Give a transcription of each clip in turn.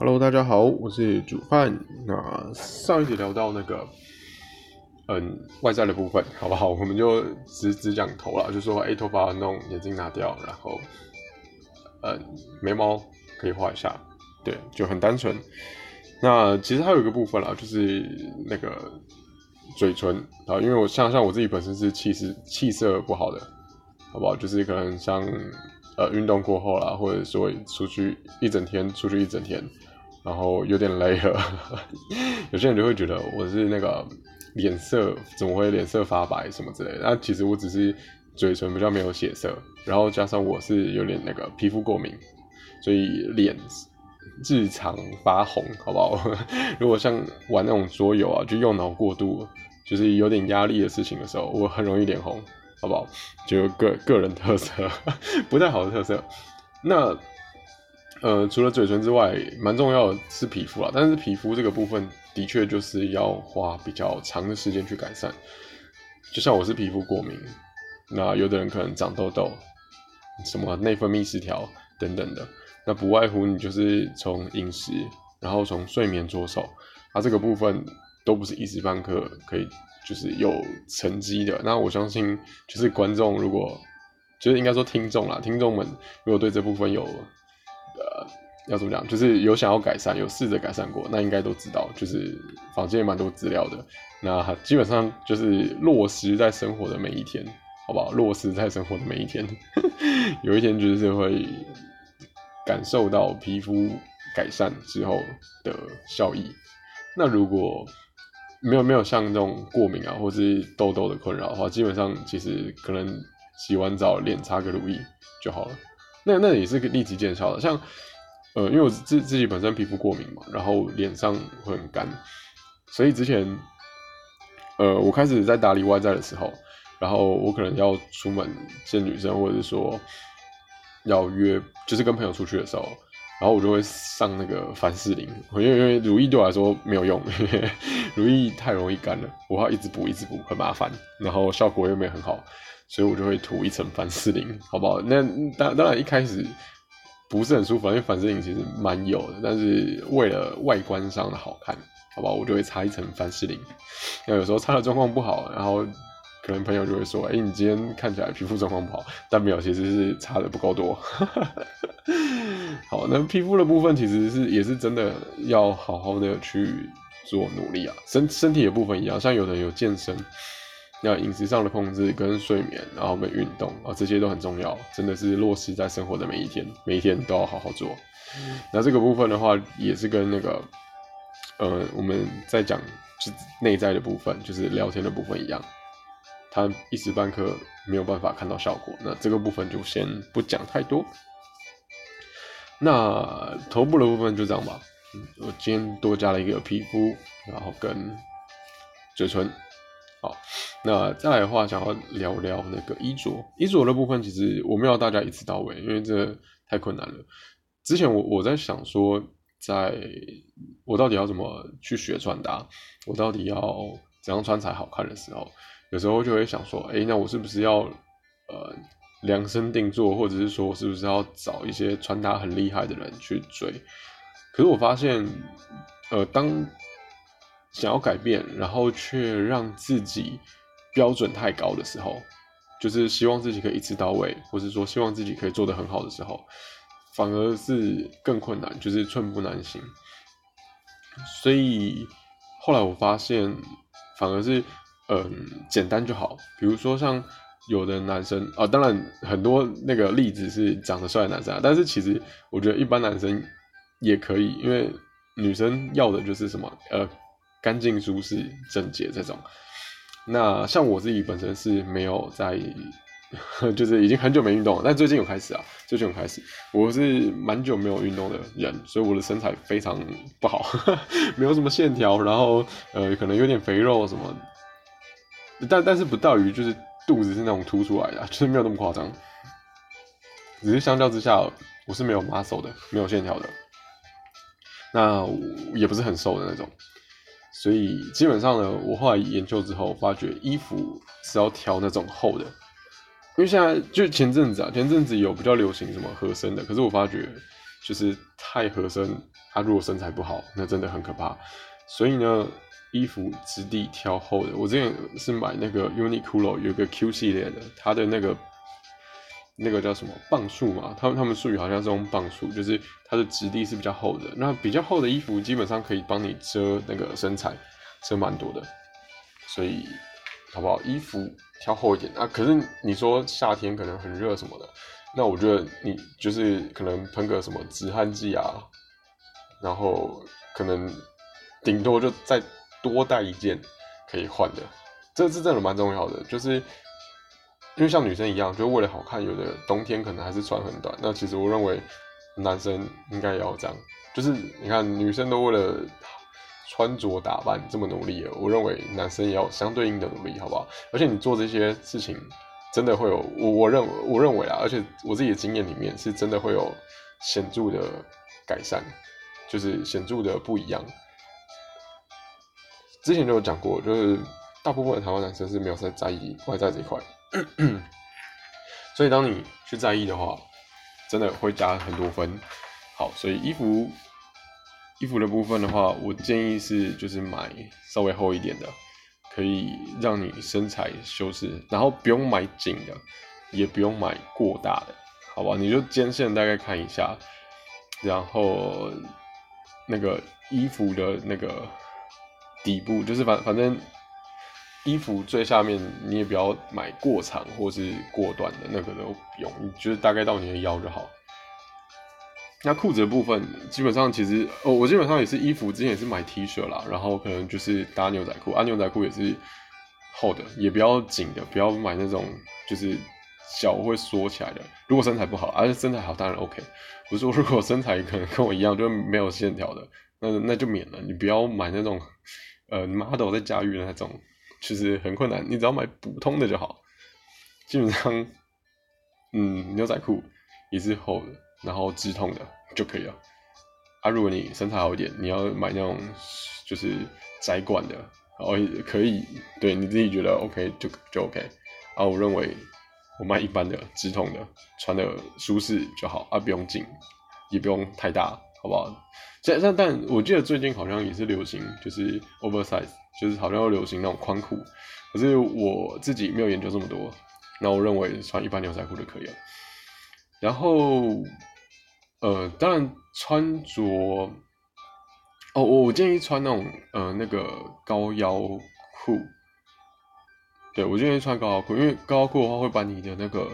Hello，大家好，我是煮饭。那上一集聊到那个，嗯，外在的部分，好不好？我们就只只讲头了，就说，哎，头发弄，眼睛拿掉，然后，嗯，眉毛可以画一下，对，就很单纯。那其实还有一个部分啦，就是那个嘴唇啊，因为我像像我自己本身是气色气色不好的，好不好？就是可能像呃运动过后啦，或者说出去一整天，出去一整天。然后有点累了，有些人就会觉得我是那个脸色怎么会脸色发白什么之类的，那其实我只是嘴唇比较没有血色，然后加上我是有点那个皮肤过敏，所以脸日常发红，好不好？如果像玩那种桌游啊，就用脑过度，就是有点压力的事情的时候，我很容易脸红，好不好？就个个人特色，不太好的特色，那。呃，除了嘴唇之外，蛮重要的是皮肤啊。但是皮肤这个部分的确就是要花比较长的时间去改善。就像我是皮肤过敏，那有的人可能长痘痘，什么内分泌失调等等的，那不外乎你就是从饮食，然后从睡眠着手，啊，这个部分都不是一时半刻可以就是有成绩的。那我相信，就是观众如果，就是应该说听众啦，听众们如果对这部分有。呃，要怎么讲？就是有想要改善，有试着改善过，那应该都知道。就是房间也蛮多资料的，那基本上就是落实在生活的每一天，好不好？落实在生活的每一天，有一天就是会感受到皮肤改善之后的效益。那如果没有没有像这种过敏啊，或是痘痘的困扰的话，基本上其实可能洗完澡脸擦个乳液就好了。那那也是个立即见效的，像，呃，因为我自自己本身皮肤过敏嘛，然后脸上会很干，所以之前，呃，我开始在打理外在的时候，然后我可能要出门见女生，或者是说要约，就是跟朋友出去的时候，然后我就会上那个凡士林，因为因为乳液对我来说没有用，乳液太容易干了，我要一直补一直补，很麻烦，然后效果又没有很好。所以我就会涂一层凡士林，好不好？那当当然一开始不是很舒服，因为凡士林其实蛮油的，但是为了外观上的好看，好不好？我就会擦一层凡士林。那有时候擦的状况不好，然后可能朋友就会说：“哎，你今天看起来皮肤状况不好。”但没有，其实是擦的不够多。好，那皮肤的部分其实是也是真的要好好的去做努力啊。身身体的部分一样，像有的有健身。要饮食上的控制跟睡眠，然后跟运动啊，这些都很重要，真的是落实在生活的每一天，每一天都要好好做。那这个部分的话，也是跟那个，呃，我们在讲就内在的部分，就是聊天的部分一样，它一时半刻没有办法看到效果。那这个部分就先不讲太多。那头部的部分就这样吧。我今天多加了一个皮肤，然后跟嘴唇。那再来的话，想要聊聊那个衣着。衣着的部分，其实我没有大家一次到位，因为这太困难了。之前我我在想说，在我到底要怎么去学穿搭，我到底要怎样穿才好看的时候，有时候就会想说，哎，那我是不是要呃量身定做，或者是说我是不是要找一些穿搭很厉害的人去追？可是我发现，呃，当想要改变，然后却让自己标准太高的时候，就是希望自己可以一次到位，或是说希望自己可以做得很好的时候，反而是更困难，就是寸步难行。所以后来我发现，反而是嗯简单就好。比如说像有的男生啊，当然很多那个例子是长得帅的男生，啊，但是其实我觉得一般男生也可以，因为女生要的就是什么呃。干净、舒适、整洁这种，那像我自己本身是没有在，就是已经很久没运动了，但最近有开始啊，最近有开始，我是蛮久没有运动的人，所以我的身材非常不好，没有什么线条，然后呃，可能有点肥肉什么，但但是不到于就是肚子是那种凸出来的，就是没有那么夸张，只是相较之下，我是没有 muscle 的，没有线条的，那也不是很瘦的那种。所以基本上呢，我后来研究之后发觉，衣服是要挑那种厚的，因为现在就前阵子啊，前阵子有比较流行什么合身的，可是我发觉就是太合身，他如果身材不好，那真的很可怕。所以呢，衣服质地挑厚的。我之前是买那个 Uniqlo 有个 Q 系列的，它的那个那个叫什么磅数嘛？他们他们术语好像是用磅数，就是它的质地是比较厚的。那比较厚的衣服基本上可以帮你遮那个身材，遮蛮多的。所以好不好？衣服挑厚一点啊。可是你说夏天可能很热什么的，那我觉得你就是可能喷个什么止汗剂啊，然后可能。顶多就再多带一件可以换的，这是真的蛮重要的。就是因为像女生一样，就为了好看，有的冬天可能还是穿很短。那其实我认为男生应该也要这样。就是你看，女生都为了穿着打扮这么努力，我认为男生也要相对应的努力，好不好？而且你做这些事情，真的会有我我认我认为啊，而且我自己的经验里面是真的会有显著的改善，就是显著的不一样。之前就有讲过，就是大部分的台湾男生是没有在在意外在这一块，所以当你去在意的话，真的会加很多分。好，所以衣服衣服的部分的话，我建议是就是买稍微厚一点的，可以让你身材修饰，然后不用买紧的，也不用买过大的，好吧？你就肩线大概看一下，然后那个衣服的那个。底部就是反反正衣服最下面你也不要买过长或是过短的那个都不用，就是大概到你的腰就好。那裤子的部分基本上其实哦，我基本上也是衣服之前也是买 T 恤啦，然后可能就是搭牛仔裤，啊牛仔裤也是厚的，也不要紧的，不要买那种就是脚会缩起来的。如果身材不好，而且身材好当然 OK。我说如果身材可能跟我一样就没有线条的，那那就免了，你不要买那种。呃，model 在驾驭的那种，其实很困难。你只要买普通的就好，基本上，嗯，牛仔裤也是厚的，然后直筒的就可以了。啊，如果你身材好一点，你要买那种就是窄管的，然后可以，对你自己觉得 OK 就就 OK。啊，我认为我买一般的直筒的，穿的舒适就好，啊，不用紧，也不用太大。好不好？但但但我记得最近好像也是流行，就是 oversize，就是好像要流行那种宽裤。可是我自己没有研究这么多，那我认为穿一般牛仔裤就可以了。然后，呃，当然穿着，哦，我我建议穿那种呃那个高腰裤。对我建议穿高腰裤，因为高腰裤的话会把你的那个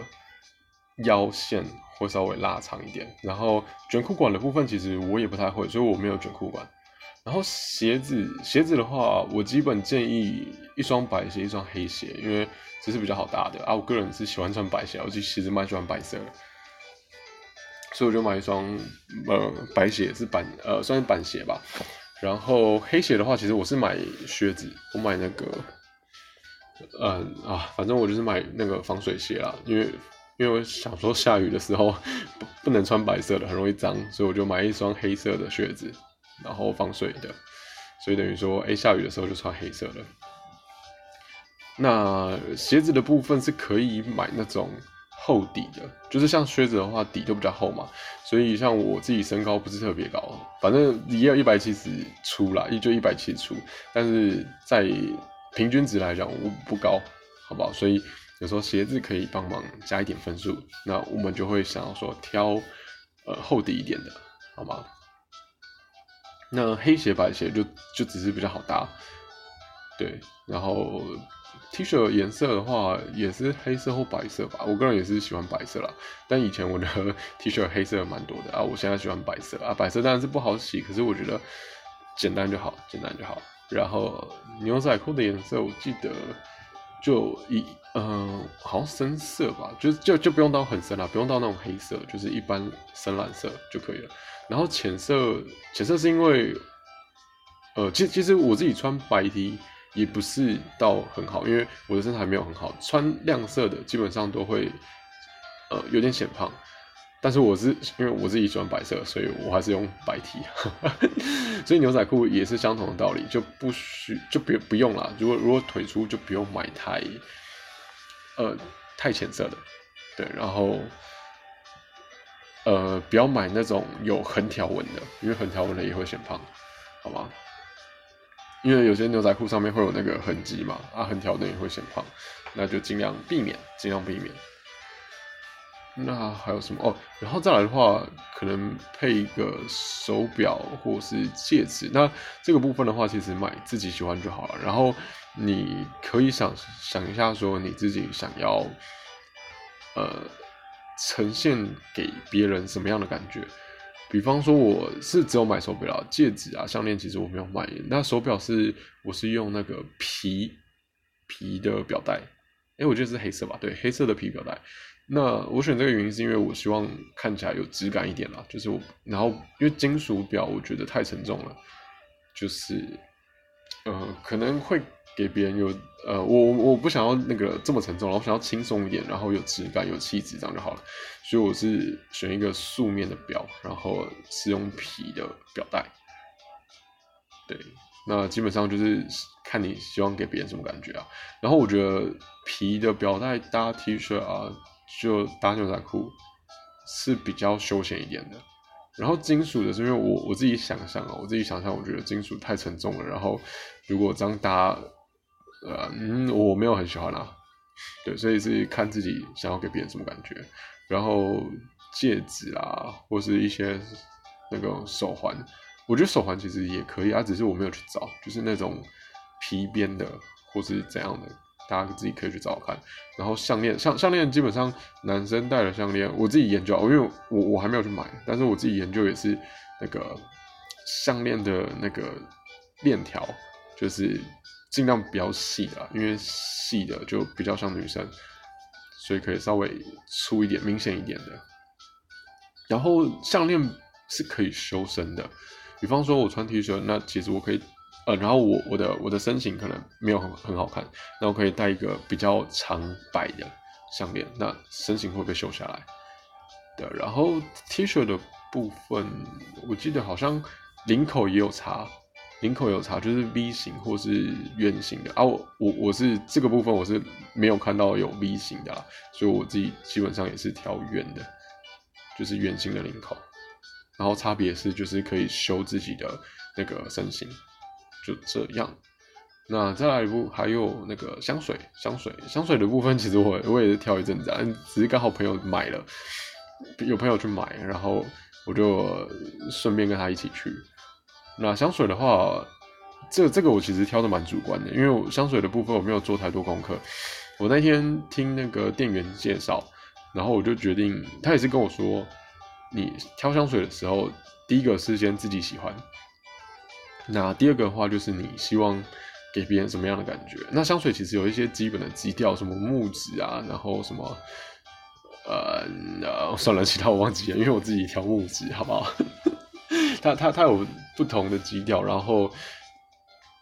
腰线。会稍微拉长一点，然后卷裤管的部分其实我也不太会，所以我没有卷裤管。然后鞋子，鞋子的话，我基本建议一双白鞋，一双黑鞋，因为这是比较好搭的啊。我个人是喜欢穿白鞋，我其实蛮喜欢白色的，所以我就买一双呃白鞋，是板呃算是板鞋吧。然后黑鞋的话，其实我是买靴子，我买那个，嗯啊，反正我就是买那个防水鞋啦，因为。因为我想说下雨的时候 不不能穿白色的，很容易脏，所以我就买一双黑色的靴子，然后防水的，所以等于说，哎，下雨的时候就穿黑色的。那鞋子的部分是可以买那种厚底的，就是像靴子的话底都比较厚嘛，所以像我自己身高不是特别高，反正也有一百七十出啦，也就一百七十出，但是在平均值来讲我不高，好不好？所以。有时候鞋子可以帮忙加一点分数，那我们就会想要说挑呃厚底一点的，好吗？那黑鞋白鞋就就只是比较好搭，对。然后 T 恤颜色的话也是黑色或白色吧，我个人也是喜欢白色啦。但以前我的 T 恤黑色蛮多的啊，我现在喜欢白色啊。白色当然是不好洗，可是我觉得简单就好，简单就好。然后牛仔裤的颜色我记得。就一嗯，好像深色吧，就就就不用到很深了，不用到那种黑色，就是一般深蓝色就可以了。然后浅色，浅色是因为，呃，其其实我自己穿白 T 也不是到很好，因为我的身材没有很好，穿亮色的基本上都会，呃，有点显胖。但是我是因为我自己喜欢白色，所以我还是用白 T，所以牛仔裤也是相同的道理，就不需就别不用了。如果如果腿粗就不用买太，呃太浅色的，对。然后，呃，不要买那种有横条纹的，因为横条纹的也会显胖，好吗？因为有些牛仔裤上面会有那个痕迹嘛，啊，横条的也会显胖，那就尽量避免，尽量避免。那还有什么哦？然后再来的话，可能配一个手表或是戒指。那这个部分的话，其实买自己喜欢就好了。然后你可以想想一下，说你自己想要，呃，呈现给别人什么样的感觉？比方说，我是只有买手表、戒指啊、项链，其实我没有买。那手表是我是用那个皮皮的表带，哎，我觉得是黑色吧？对，黑色的皮表带。那我选这个原因是因为我希望看起来有质感一点啦，就是我，然后因为金属表我觉得太沉重了，就是，呃，可能会给别人有，呃，我我不想要那个这么沉重，我想要轻松一点，然后有质感、有气质这样就好了，所以我是选一个素面的表，然后是用皮的表带，对。那基本上就是看你希望给别人什么感觉啊，然后我觉得皮的表带搭 T 恤啊。就搭牛仔裤是比较休闲一点的，然后金属的是因为我我自己想象啊，我自己想象，我觉得金属太沉重了，然后如果这样搭，呃，嗯，我没有很喜欢啦，对，所以是看自己想要给别人什么感觉，然后戒指啊，或是一些那个手环，我觉得手环其实也可以啊，只是我没有去找，就是那种皮边的或是怎样的。大家自己可以去找看，然后项链，项项链基本上男生戴的项链，我自己研究，因为我我还没有去买，但是我自己研究也是那个项链的那个链条，就是尽量比较细的，因为细的就比较像女生，所以可以稍微粗一点、明显一点的。然后项链是可以修身的，比方说我穿 T 恤，那其实我可以。呃，然后我我的我的身形可能没有很很好看，那我可以戴一个比较长摆的项链，那身形会被修下来。对，然后 T 恤的部分，我记得好像领口也有差，领口有差，就是 V 型或是圆形的啊。我我我是这个部分我是没有看到有 V 型的，所以我自己基本上也是挑圆的，就是圆形的领口。然后差别是就是可以修自己的那个身形。就这样，那再来一部，还有那个香水，香水，香水的部分，其实我我也是挑一阵子，只是刚好朋友买了，有朋友去买，然后我就顺便跟他一起去。那香水的话，这这个我其实挑的蛮主观的，因为我香水的部分我没有做太多功课。我那天听那个店员介绍，然后我就决定，他也是跟我说，你挑香水的时候，第一个是先自己喜欢。那第二个的话，就是你希望给别人什么样的感觉？那香水其实有一些基本的基调，什么木质啊，然后什么，呃呃，算了，其他我忘记了，因为我自己挑木质，好不好？他他他有不同的基调，然后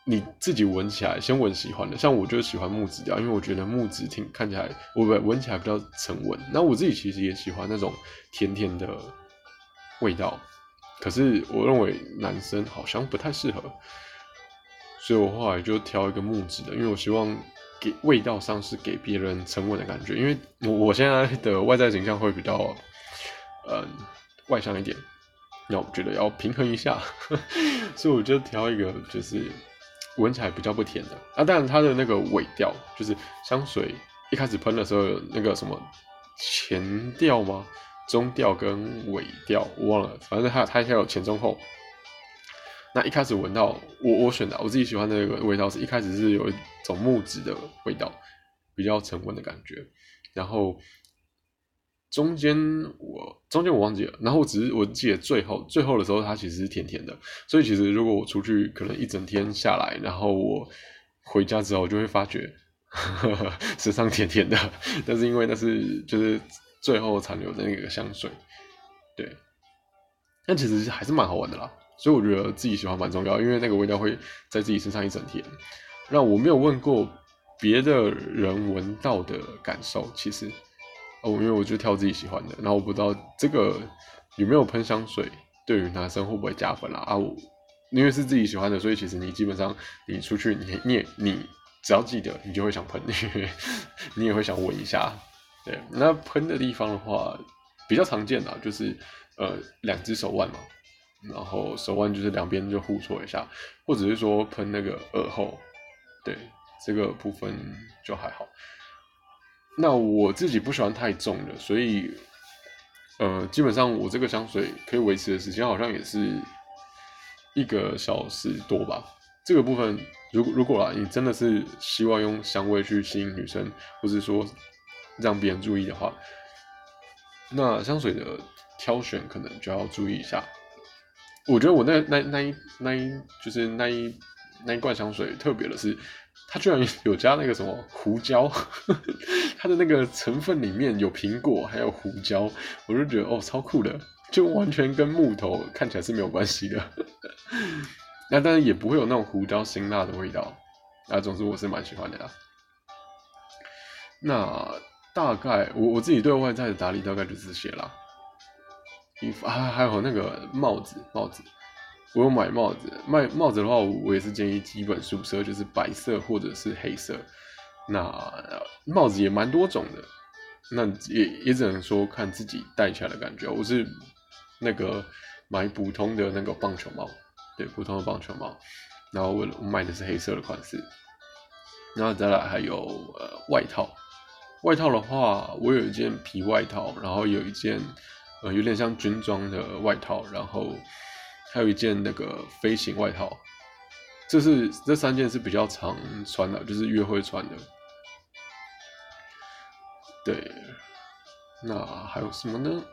你自己闻起来，先闻喜欢的，像我就喜欢木质调，因为我觉得木质听看起来，我不闻起来比较沉稳。那我自己其实也喜欢那种甜甜的味道。可是我认为男生好像不太适合，所以我后来就挑一个木质的，因为我希望给味道上是给别人沉稳的感觉，因为我我现在的外在形象会比较，嗯，外向一点，那我觉得要平衡一下，所以我就挑一个就是闻起来比较不甜的啊，当然它的那个尾调就是香水一开始喷的时候那个什么前调吗？中调跟尾调我忘了，反正它它还有前中后。那一开始闻到我我选的我自己喜欢的那个味道是一开始是有一种木质的味道，比较沉稳的感觉。然后中间我中间我忘记了，然后只是我记得最后最后的时候它其实是甜甜的。所以其实如果我出去可能一整天下来，然后我回家之后就会发觉 身上甜甜的，但是因为那是就是。最后残留的那个香水，对，但其实还是蛮好玩的啦。所以我觉得自己喜欢蛮重要，因为那个味道会在自己身上一整天。那我没有问过别的人闻到的感受，其实哦，因为我就挑自己喜欢的。然后我不知道这个有没有喷香水对于男生会不会加分啦？啊，我因为是自己喜欢的，所以其实你基本上你出去，你你也你只要记得，你就会想喷，你也会想闻一下。对，那喷的地方的话，比较常见的就是呃两只手腕嘛，然后手腕就是两边就互搓一下，或者是说喷那个耳后，对这个部分就还好。那我自己不喜欢太重的，所以呃基本上我这个香水可以维持的时间好像也是一个小时多吧。这个部分如果如果啦，你真的是希望用香味去吸引女生，或是说让别人注意的话。那香水的挑选可能就要注意一下。我觉得我那那那一那一就是那一那一罐香水特别的是，它居然有加那个什么胡椒，它的那个成分里面有苹果还有胡椒，我就觉得哦超酷的，就完全跟木头看起来是没有关系的。那但是也不会有那种胡椒辛辣的味道。啊，总之我是蛮喜欢的啦。那。大概我我自己对外在的打理大概就是这些啦，衣服还还有那个帽子帽子，我有买帽子，卖帽子的话，我也是建议基本素色，就是白色或者是黑色。那帽子也蛮多种的，那也也只能说看自己戴起来的感觉。我是那个买普通的那个棒球帽，对，普通的棒球帽，然后我我买的是黑色的款式，然后再来还有呃外套。外套的话，我有一件皮外套，然后有一件呃有点像军装的外套，然后还有一件那个飞行外套。这是这三件是比较常穿的，就是约会穿的。对，那还有什么呢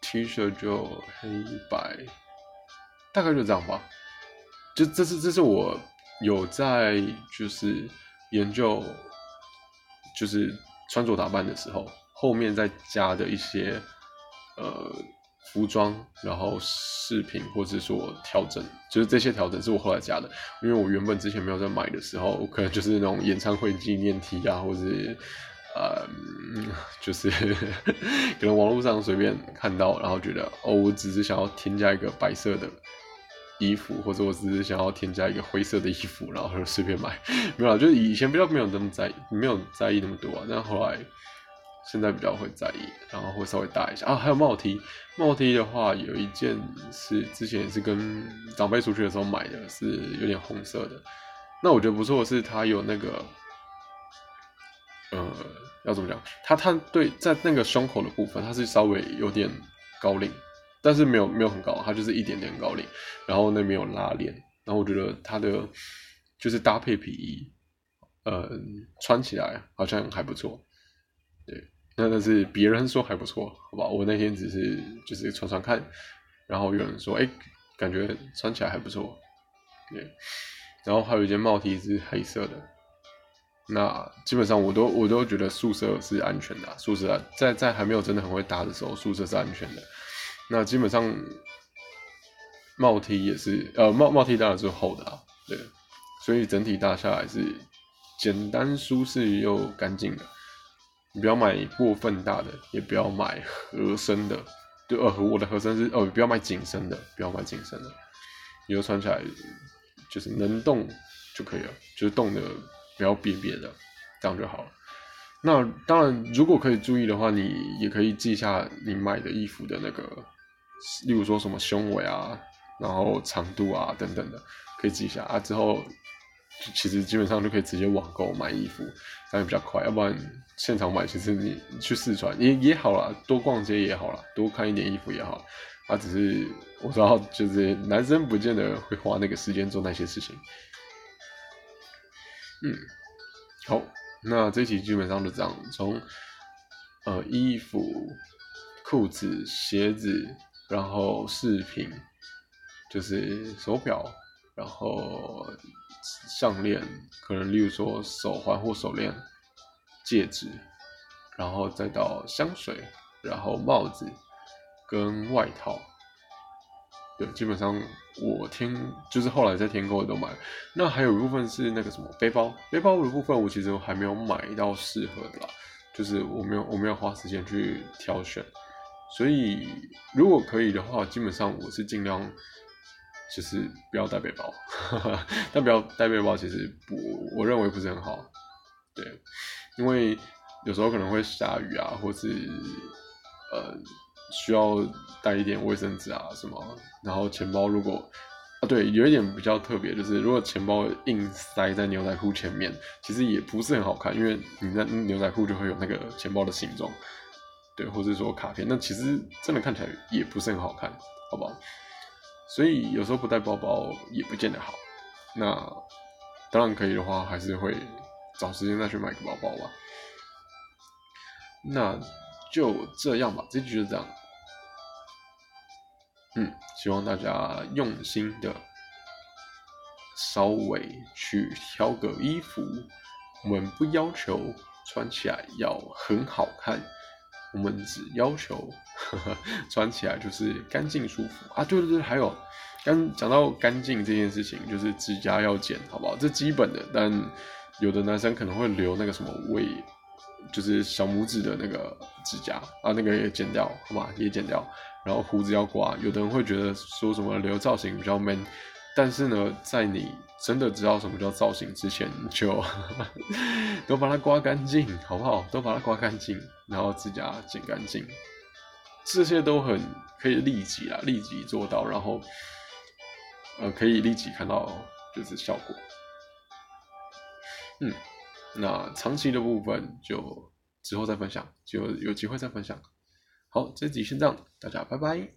？T 恤就黑白，大概就这样吧。就这是这是我有在就是研究。就是穿着打扮的时候，后面再加的一些呃服装，然后饰品或者说调整，就是这些调整是我后来加的，因为我原本之前没有在买的时候，可能就是那种演唱会纪念 T 啊，或者呃，就是 可能网络上随便看到，然后觉得哦，我只是想要添加一个白色的。衣服，或者我只是想要添加一个灰色的衣服，然后就随便买，没有，就是以前比较没有那么在意，没有在意那么多啊。但后来现在比较会在意，然后会稍微大一下啊。还有帽 T，帽 T 的话有一件是之前也是跟长辈出去的时候买的，是有点红色的。那我觉得不错的是它有那个，呃，要怎么讲？它它对在那个胸口的部分，它是稍微有点高领。但是没有没有很高，它就是一点点高领，然后那边有拉链，然后我觉得它的就是搭配皮衣，呃，穿起来好像还不错，那但是别人说还不错，好吧，我那天只是就是穿穿看，然后有人说，哎，感觉穿起来还不错，对，然后还有一件帽 T 是黑色的，那基本上我都我都觉得宿舍是安全的，宿舍在在还没有真的很会搭的时候，宿舍是安全的。那基本上帽 T 也是，呃，帽帽 T 当然是厚的啊，对，所以整体搭下来是简单舒适又干净的。你不要买过分大的，也不要买合身的，对，呃，我的合身是，哦，不要买紧身的，不要买紧身的，你就穿起来就是能动就可以了，就是动的不要瘪瘪的，这样就好了。那当然，如果可以注意的话，你也可以记下你买的衣服的那个。例如说什么胸围啊，然后长度啊等等的，可以记一下啊。之后其实基本上就可以直接网购买衣服，这样比较快。要不然现场买，其实你去试穿也也好啦，多逛街也好啦，多看一点衣服也好。啊，只是我知道，就是男生不见得会花那个时间做那些事情。嗯，好，那这期基本上就这样，从呃衣服、裤子、鞋子。然后饰品就是手表，然后项链，可能例如说手环或手链、戒指，然后再到香水，然后帽子跟外套。对，基本上我天就是后来在天购都买。那还有一部分是那个什么背包，背包的部分我其实还没有买到适合的啦，就是我没有我没有花时间去挑选。所以，如果可以的话，基本上我是尽量就是不要带背包，但不要带背包其实不，我认为不是很好，对，因为有时候可能会下雨啊，或是呃需要带一点卫生纸啊什么，然后钱包如果啊对，有一点比较特别，就是如果钱包硬塞在牛仔裤前面，其实也不是很好看，因为你在牛仔裤就会有那个钱包的形状，对，或者说卡片，那其实真的看起来也不是很好看，好不好？所以有时候不带包包也不见得好。那当然可以的话，还是会找时间再去买个包包吧。那就这样吧，这局就这样。嗯，希望大家用心的稍微去挑个衣服。我们不要求穿起来要很好看，我们只要求 穿起来就是干净舒服啊！对对对，还有刚讲到干净这件事情，就是指甲要剪，好不好？这基本的，但有的男生可能会留那个什么尾。就是小拇指的那个指甲啊，那个也剪掉，好吧，也剪掉。然后胡子要刮，有的人会觉得说什么留造型比较 man，但是呢，在你真的知道什么叫造型之前，就 都把它刮干净，好不好？都把它刮干净，然后指甲剪干净，这些都很可以立即啊，立即做到，然后呃，可以立即看到就是效果，嗯。那长期的部分就之后再分享，就有机会再分享。好，这集先这样，大家拜拜。